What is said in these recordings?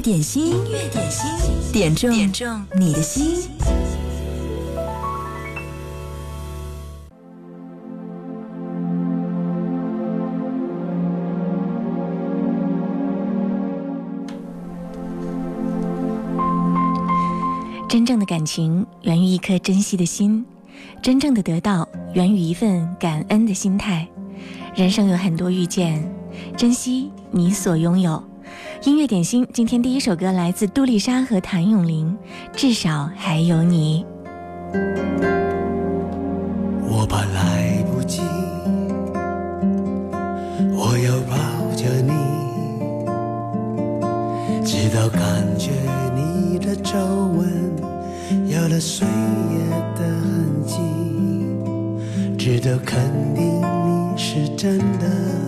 点心，音乐点心，点中点中你的心。真正的感情源于一颗珍惜的心，真正的得到源于一份感恩的心态。人生有很多遇见，珍惜你所拥有。音乐点心，今天第一首歌来自杜丽莎和谭咏麟，《至少还有你》。我怕来不及，我要抱着你，直到感觉你的皱纹有了岁月的痕迹，直到肯定你是真的。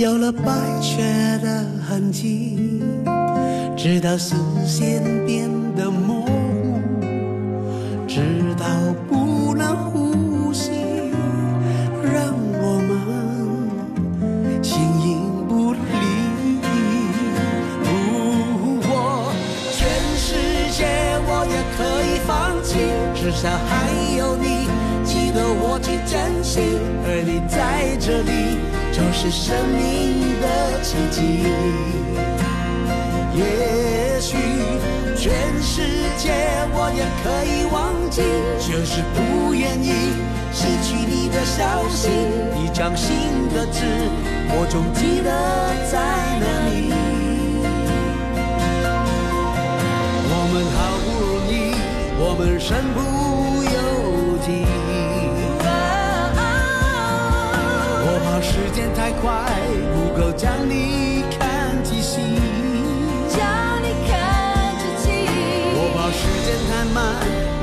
有了白雪的痕迹，直到视线变得模糊，直到不能呼吸，让我们形影不离。如果全世界我也可以放弃，至少还有你。值得我去珍惜，而你在这里就是生命的奇迹。也许全世界我也可以忘记，就是不愿意失去你的消息。你掌心的痣，我总记得在哪里。我们好不容易，我们身不由己。时间太快，不够将你看仔细。将你看仔细。我怕时间太慢，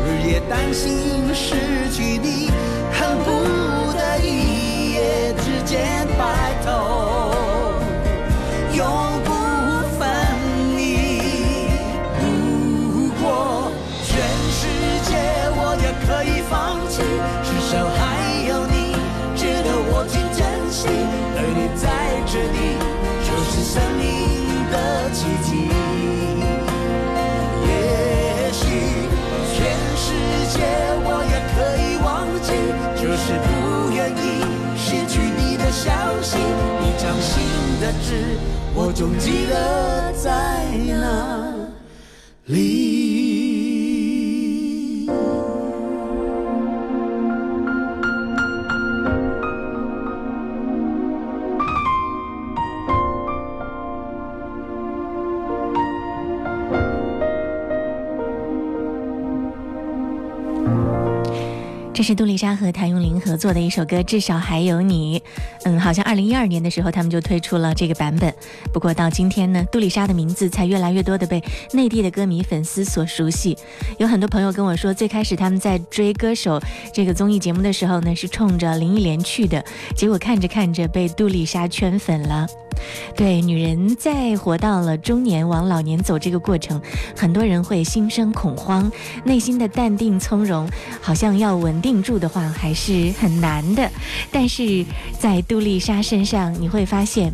日夜担心失去你，恨不得一夜之间白头，是不愿意失去你的消息。你掌心的痣，我总记得在哪里。这是杜丽莎和谭咏合作的一首歌，至少还有你。嗯，好像二零一二年的时候他们就推出了这个版本。不过到今天呢，杜丽莎的名字才越来越多的被内地的歌迷粉丝所熟悉。有很多朋友跟我说，最开始他们在追歌手这个综艺节目的时候呢，是冲着林忆莲去的，结果看着看着被杜丽莎圈粉了。对，女人在活到了中年往老年走这个过程，很多人会心生恐慌，内心的淡定从容，好像要稳定住的话还是很难的。但是在杜丽莎身上，你会发现。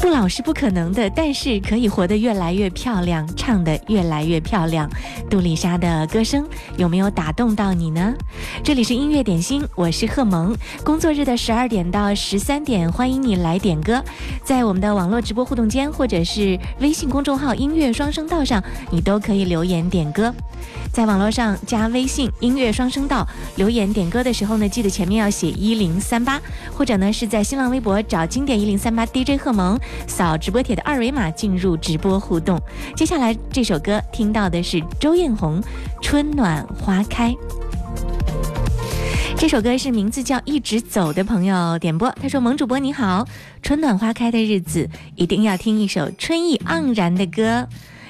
不老是不可能的，但是可以活得越来越漂亮，唱得越来越漂亮。杜丽莎的歌声有没有打动到你呢？这里是音乐点心，我是贺萌。工作日的十二点到十三点，欢迎你来点歌，在我们的网络直播互动间或者是微信公众号“音乐双声道”上，你都可以留言点歌。在网络上加微信“音乐双声道”留言点歌的时候呢，记得前面要写一零三八，或者呢是在新浪微博找经典一零三八 DJ 贺萌，扫直播帖的二维码进入直播互动。接下来这首歌听到的是周艳红《春暖花开》，这首歌是名字叫《一直走》的朋友点播，他说：“萌主播你好，春暖花开的日子一定要听一首春意盎然的歌，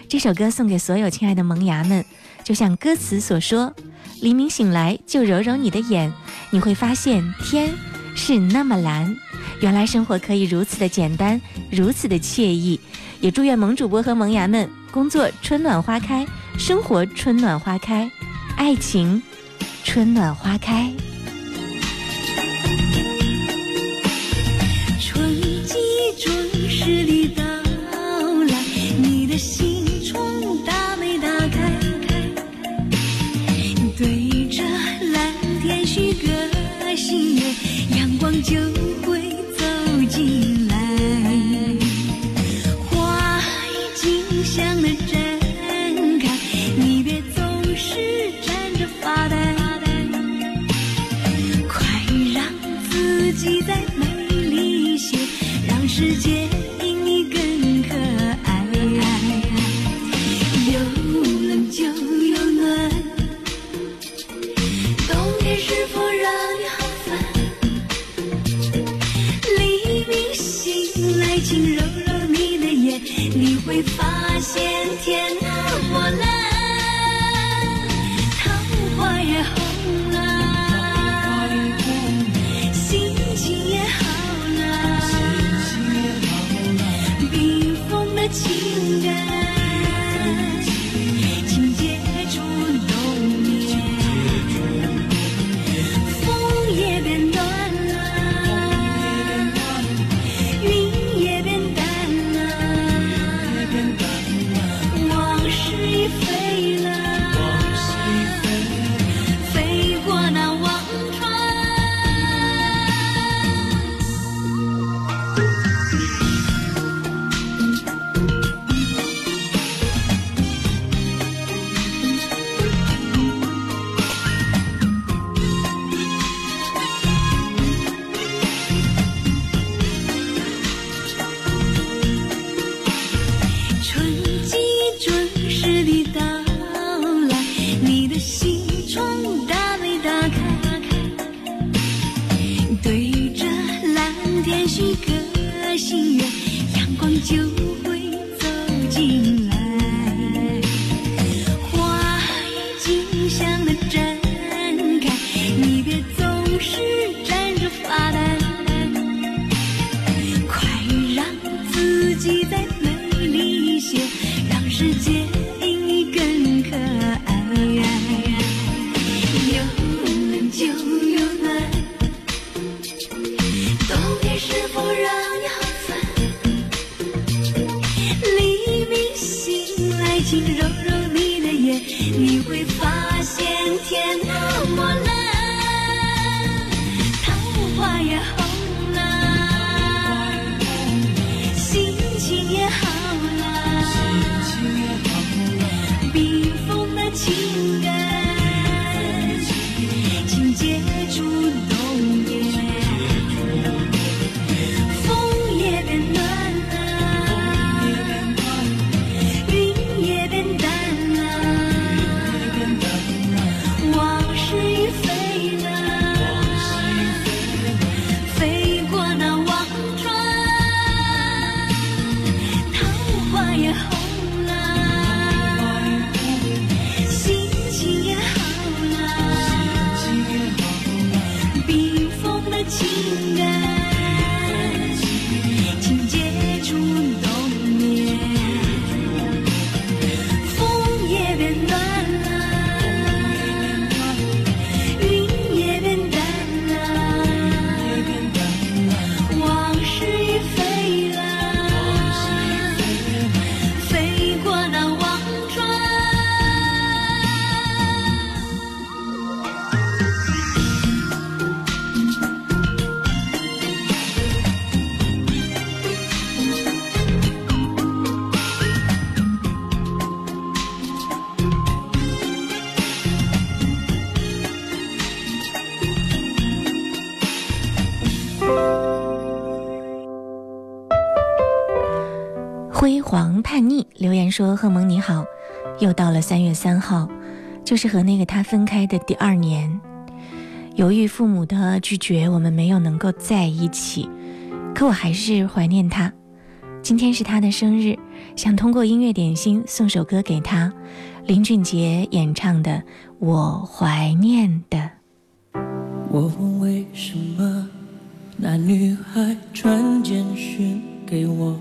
这首歌送给所有亲爱的萌芽们。”就像歌词所说，黎明醒来就揉揉你的眼，你会发现天是那么蓝。原来生活可以如此的简单，如此的惬意。也祝愿萌主播和萌芽们工作春暖花开，生活春暖花开，爱情春暖花开。春季准时的到来，你的心心愿，阳光就情。说：“贺蒙你好，又到了三月三号，就是和那个他分开的第二年。由于父母的拒绝，我们没有能够在一起，可我还是怀念他。今天是他的生日，想通过音乐点心送首歌给他，林俊杰演唱的《我怀念的》。”我问为什么那女孩传简讯给我？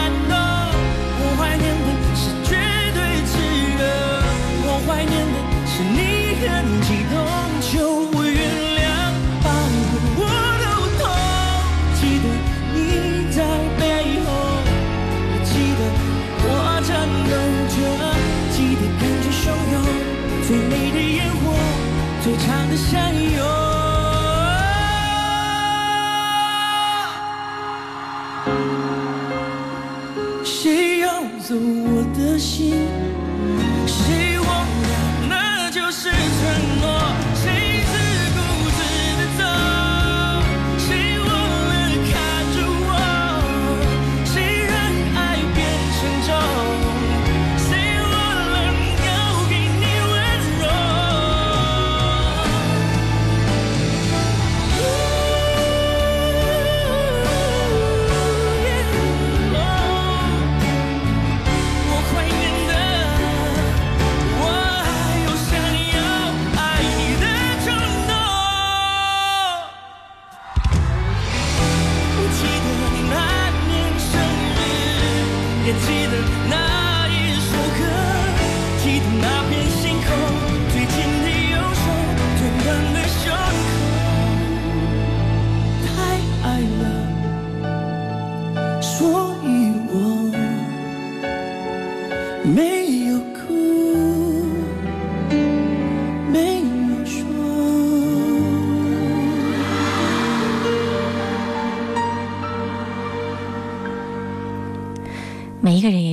怀念的是你很激动，求我原谅，把我都痛。记得你在背后，记得我颤抖着，记得感觉汹涌，最美的烟火，最长的相拥。谁要走我的心？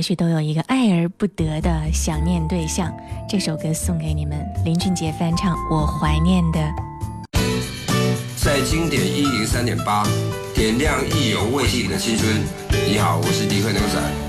许都有一个爱而不得的想念对象，这首歌送给你们。林俊杰翻唱《我怀念的》。在经典一零三点八，点亮意犹未尽的青春。你好，我是迪克牛仔。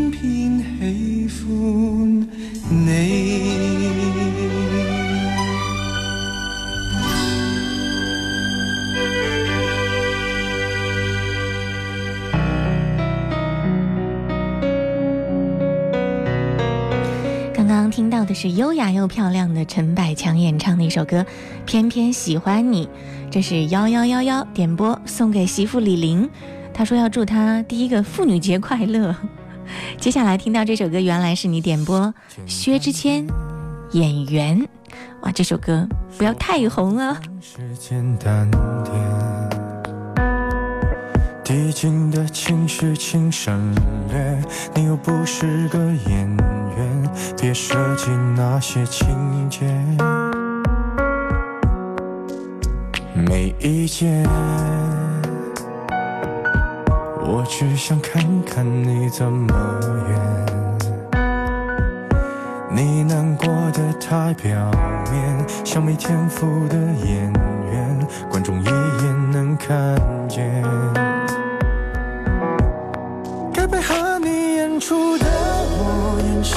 是优雅又漂亮的陈百强演唱的一首歌，偏偏喜欢你。这是幺幺幺幺点播送给媳妇李玲，她说要祝她第一个妇女节快乐。接下来听到这首歌，原来是你点播，薛之谦演员。哇，这首歌不要太红啊。递进的情绪，请省略。你又不是个演员，别设计那些情节。没意见，我只想看看你怎么演。你难过的太表面，像没天赋的演员，观众一眼能看见。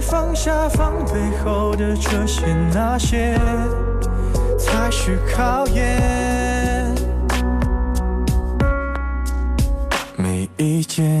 放下防备后的这些那些，才是考验。没意见，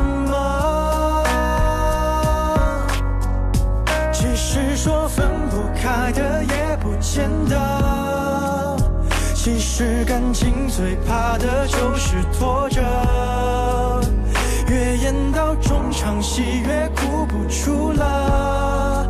见的。其实感情最怕的就是拖着，越演到中场戏越哭不出了，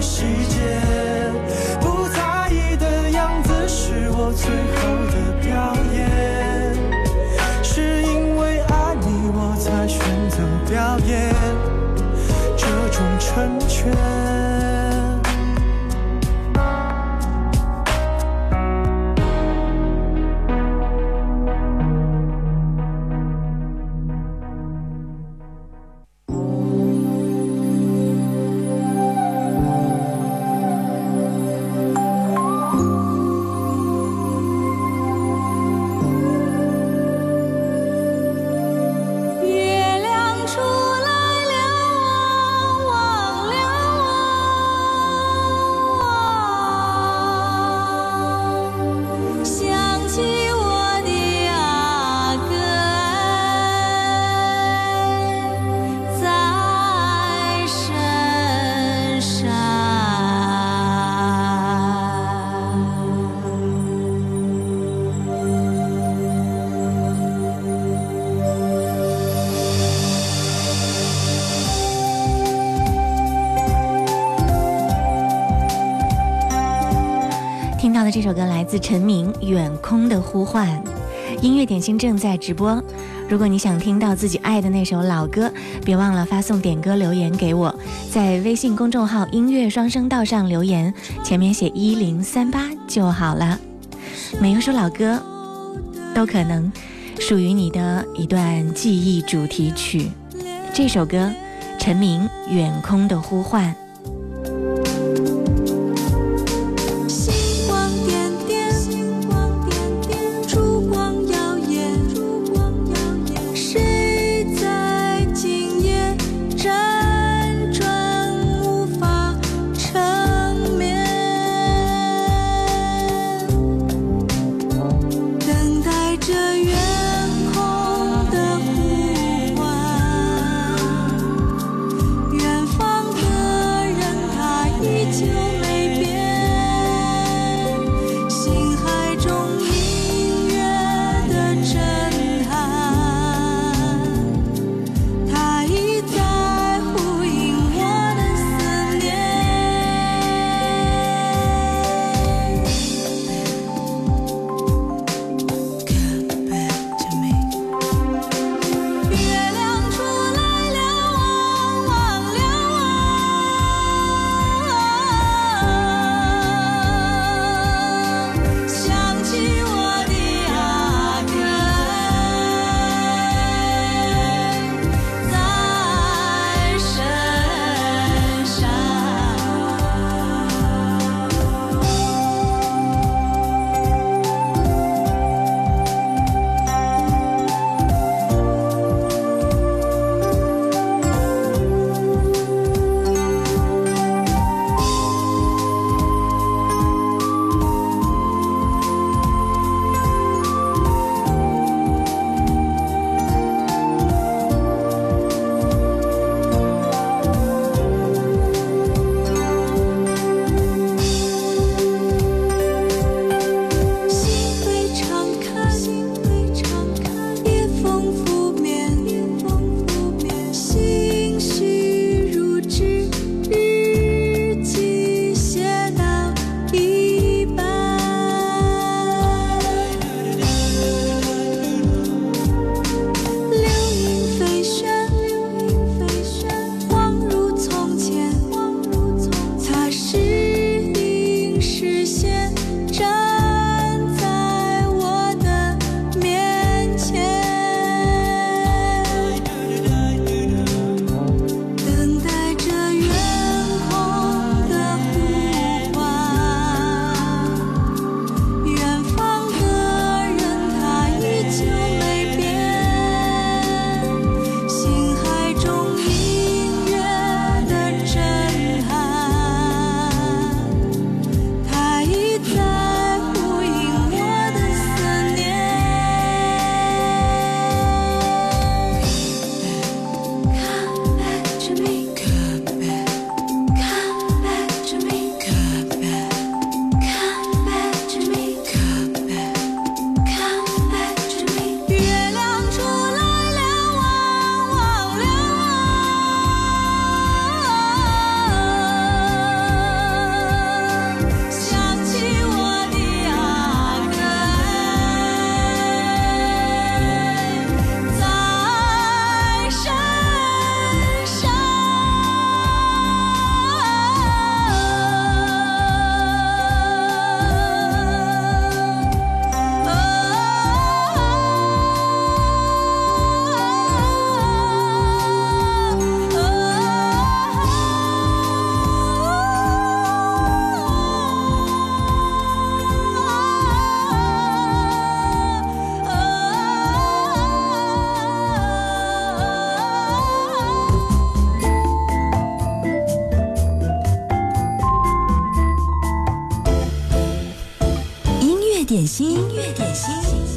细节？不在意的样子是我最来自陈明《远空的呼唤》，音乐点心正在直播。如果你想听到自己爱的那首老歌，别忘了发送点歌留言给我，在微信公众号“音乐双声道”上留言，前面写一零三八就好了。每一首老歌都可能属于你的一段记忆主题曲。这首歌，陈明《远空的呼唤》。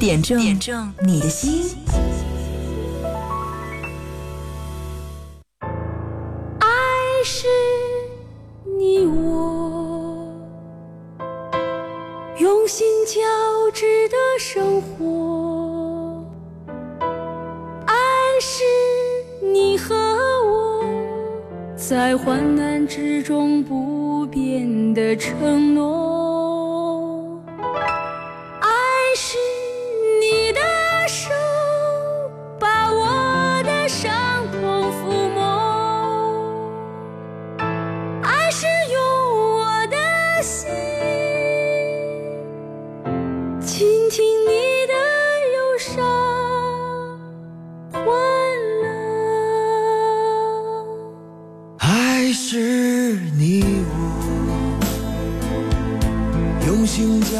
点中点中你的心。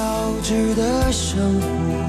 交织的生活。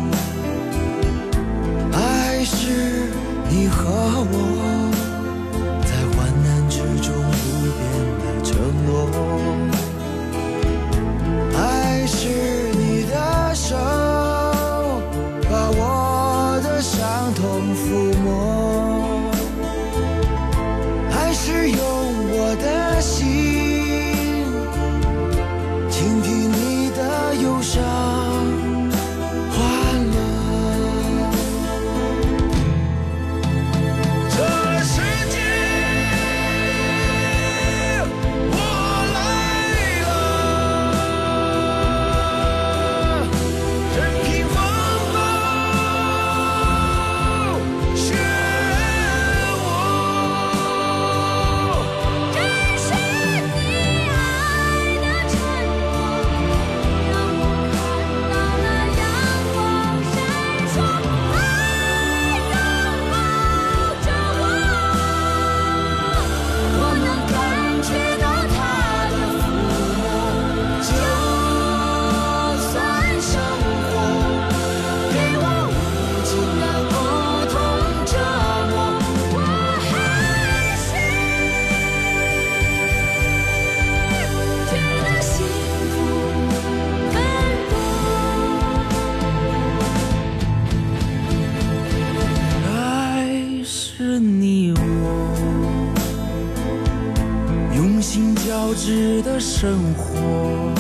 值得生活。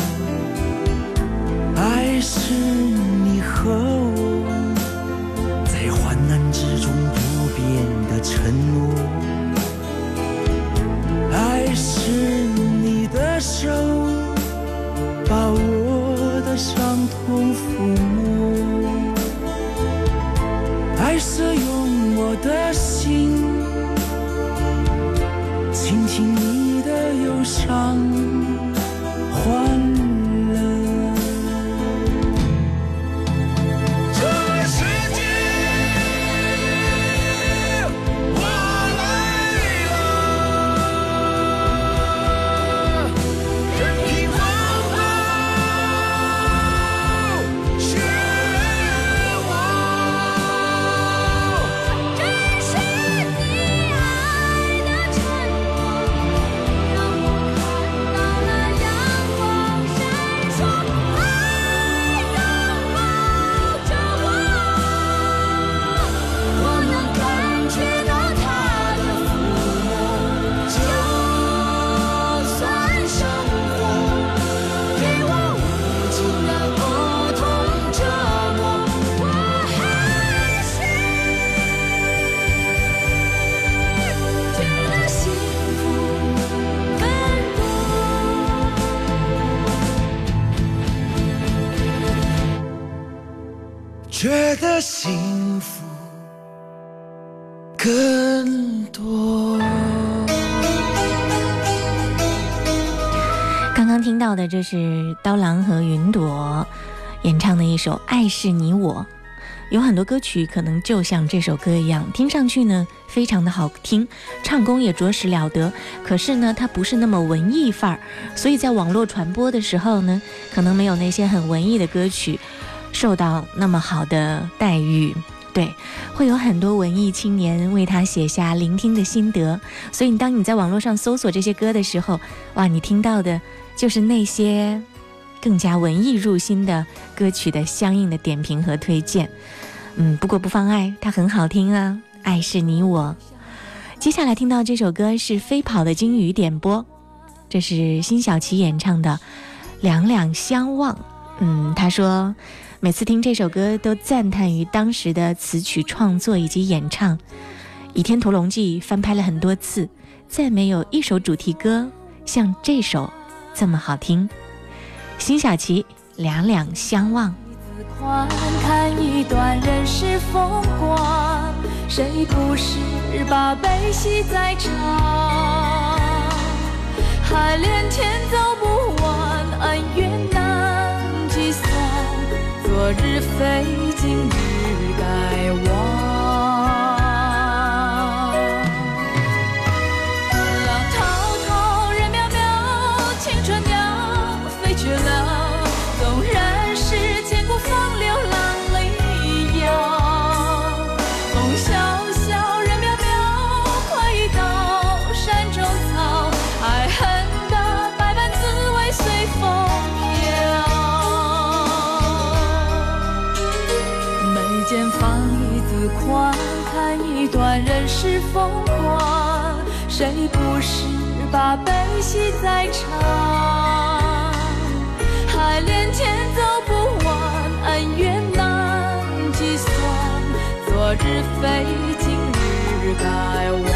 觉得幸福更多。刚刚听到的这是刀郎和云朵演唱的一首爱是你我有很多歌曲可能就像这首歌一样听上去呢非常的好听唱功也着实了得可是呢它不是那么文艺范儿所以在网络传播的时候呢可能没有那些很文艺的歌曲。受到那么好的待遇。对，会有很多文艺青年为他写下聆听的心得。所以，当你在网络上搜索这些歌的时候，哇，你听到的就是那些更加文艺入心的歌曲的相应的点评和推荐。嗯，不过不妨碍，它很好听啊，《爱是你我》。接下来听到这首歌是《飞跑的鲸鱼》点播，这是辛晓琪演唱的《两两相望》。嗯，他说。每次听这首歌都赞叹于当时的词曲创作以及演唱，《倚天屠龙记》翻拍了很多次，再没有一首主题歌像这首这么好听。辛晓琪《两两相望》。看一段人世风光，谁不是把悲喜在尝？海连天走不完，恩怨，昨日非今日一字宽，看一段人世风光，谁不是把悲喜在尝？海连天走不完，恩怨难计算，昨日非今日该忘。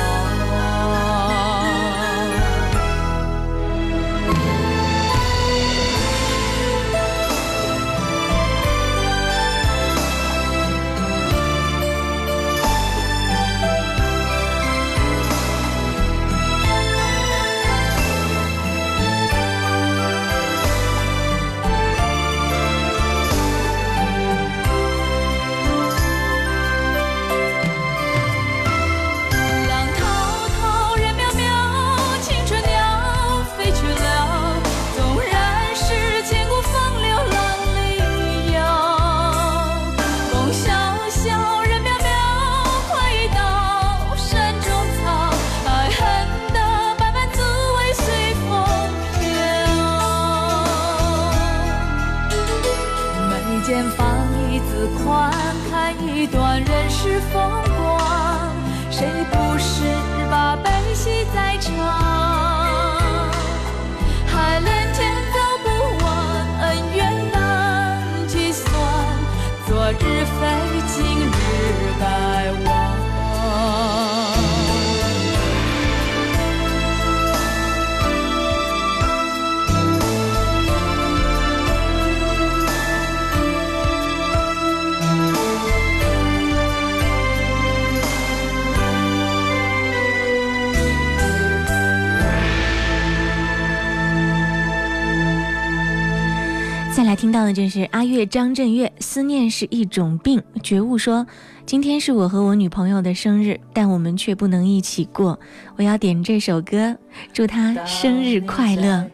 听到的就是阿月张震岳，思念是一种病。觉悟说，今天是我和我女朋友的生日，但我们却不能一起过。我要点这首歌，祝她生日快乐。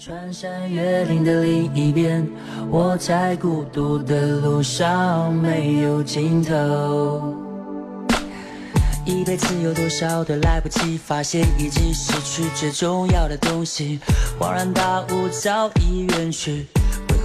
穿山越岭的另一边，我在孤独的路上没有尽头。一辈子有多少的来不及发现，已经失去最重要的东西，恍然大悟早已远去。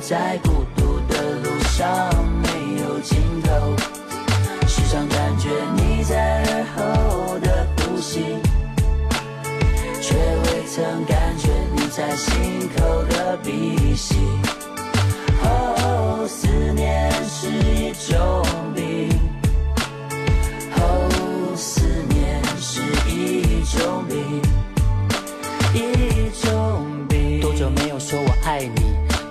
在孤独的路上没有尽头，时常感觉你在耳后的呼吸。却未曾感觉你在心口的鼻息。哦，思念是一种病。哦，思念是一种病，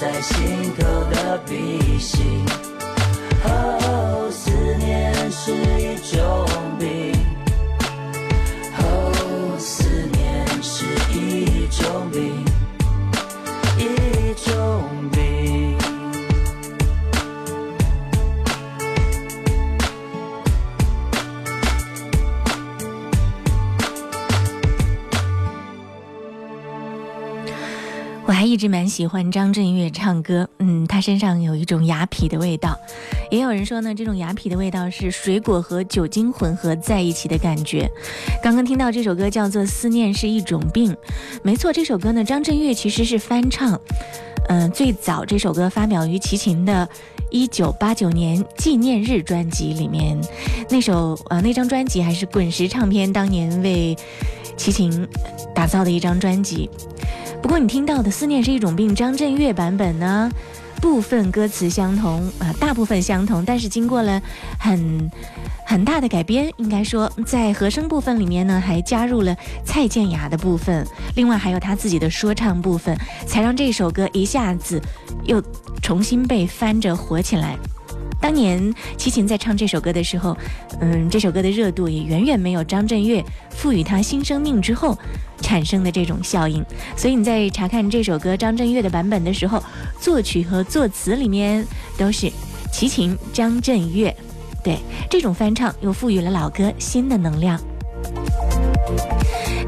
在心口的鼻息。哦，思念是一种病。哦，思念是一种病。还一直蛮喜欢张震岳唱歌，嗯，他身上有一种雅痞的味道。也有人说呢，这种雅痞的味道是水果和酒精混合在一起的感觉。刚刚听到这首歌叫做《思念是一种病》，没错，这首歌呢，张震岳其实是翻唱。嗯，最早这首歌发表于齐秦的一九八九年纪念日专辑里面，那首呃那张专辑还是滚石唱片当年为齐秦打造的一张专辑。不过你听到的《思念是一种病》张震岳版本呢，部分歌词相同啊，大部分相同，但是经过了很很大的改编，应该说在和声部分里面呢，还加入了蔡健雅的部分，另外还有他自己的说唱部分，才让这首歌一下子又重新被翻着火起来。当年齐秦在唱这首歌的时候，嗯，这首歌的热度也远远没有张震岳赋予他新生命之后产生的这种效应。所以你在查看这首歌张震岳的版本的时候，作曲和作词里面都是齐秦、张震岳。对，这种翻唱又赋予了老歌新的能量。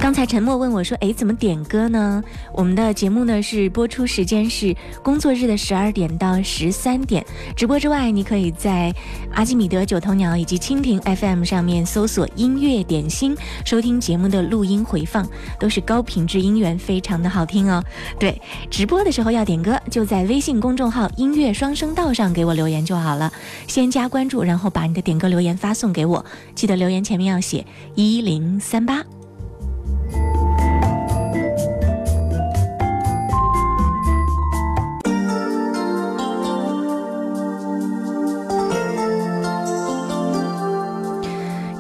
刚才沉默问我说：“诶，怎么点歌呢？”我们的节目呢是播出时间是工作日的十二点到十三点。直播之外，你可以在阿基米德、九头鸟以及蜻蜓 FM 上面搜索“音乐点心”，收听节目的录音回放，都是高品质音源，非常的好听哦。对，直播的时候要点歌，就在微信公众号“音乐双声道”上给我留言就好了。先加关注，然后把你的点歌留言发送给我，记得留言前面要写一零三八。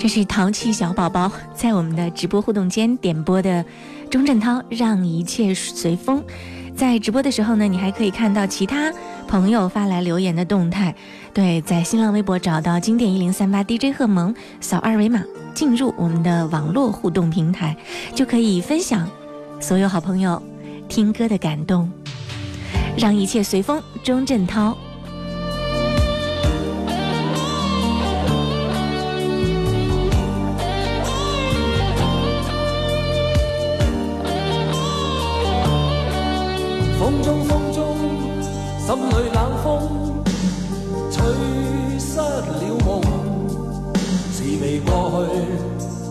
这是淘气小宝宝在我们的直播互动间点播的钟镇涛《让一切随风》。在直播的时候呢，你还可以看到其他朋友发来留言的动态。对，在新浪微博找到经典一零三八 DJ 贺萌，扫二维码进入我们的网络互动平台，就可以分享所有好朋友听歌的感动。让一切随风，钟镇涛。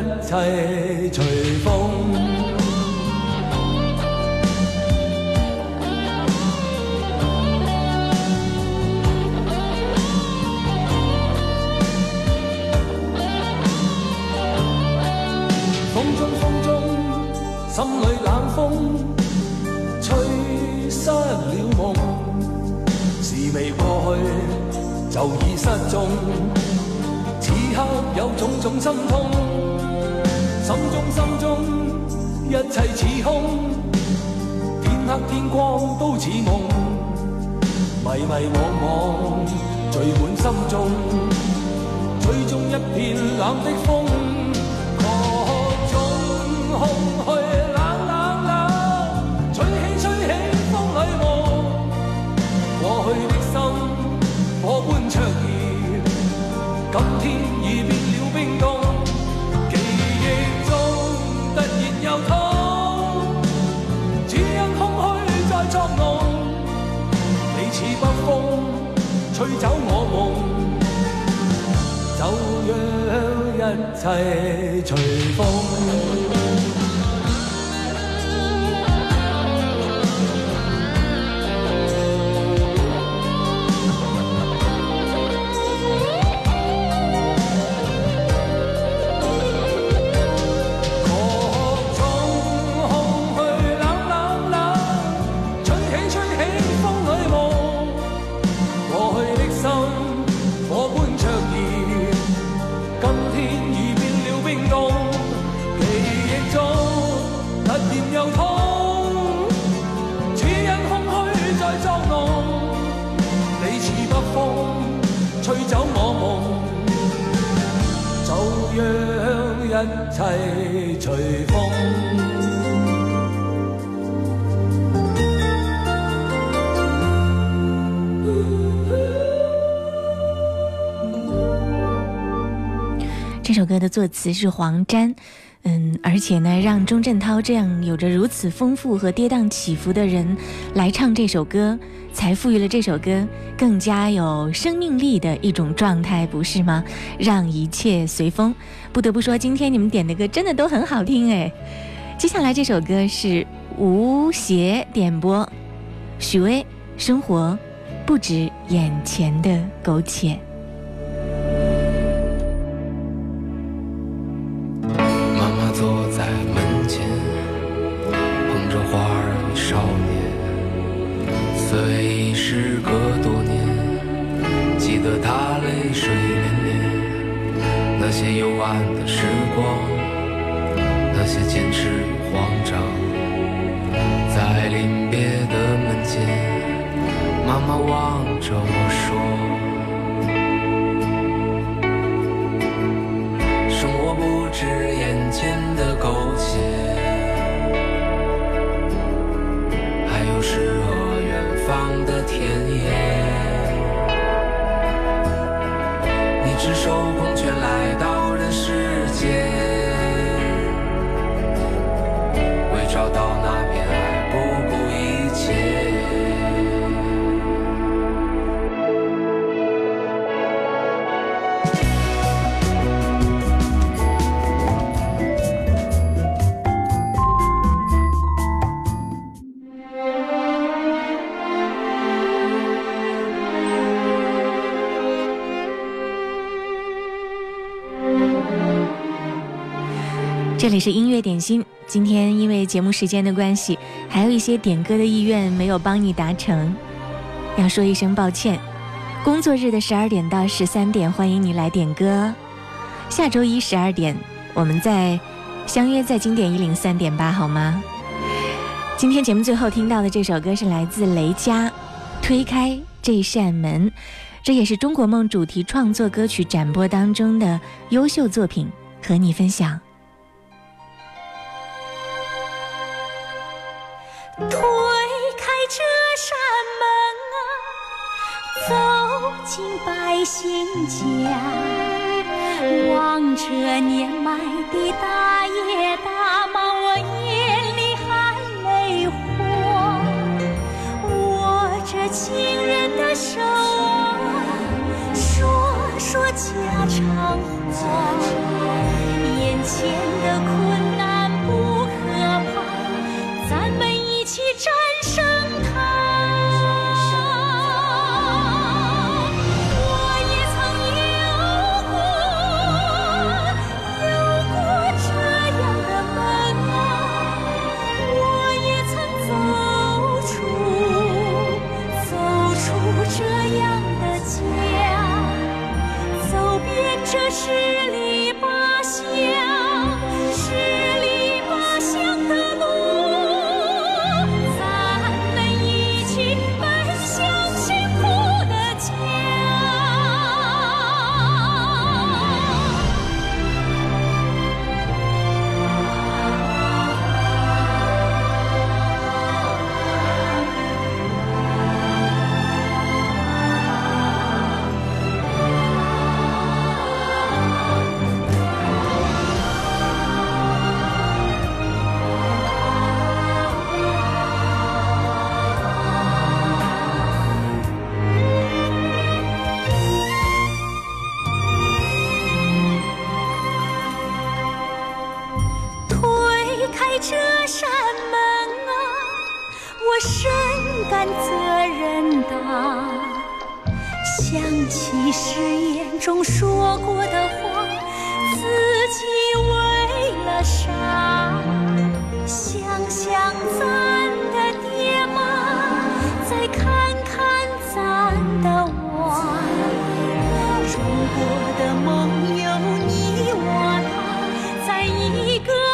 一切隨風。风中风中，心里冷风吹失了夢，事未過去就已失蹤。此刻有種種心痛，空天黑天光都似梦，迷迷惘惘聚满心中，追踪一片冷的风。各种空虚一切随风。一切隨風。这首歌的作词是黄沾，嗯，而且呢，让钟镇涛这样有着如此丰富和跌宕起伏的人来唱这首歌，才赋予了这首歌更加有生命力的一种状态，不是吗？让一切随风。不得不说，今天你们点的歌真的都很好听哎。接下来这首歌是吴邪点播，许巍，生活不止眼前的苟且。赤手空拳来到这里是音乐点心。今天因为节目时间的关系，还有一些点歌的意愿没有帮你达成，要说一声抱歉。工作日的十二点到十三点，欢迎你来点歌。下周一十二点，我们再相约在经典一零三点八，好吗？今天节目最后听到的这首歌是来自雷佳，《推开这扇门》，这也是中国梦主题创作歌曲展播当中的优秀作品，和你分享。新家，望着年迈的大爷大妈，我眼里含泪花，握着亲人的手啊，说说家常话，眼前一个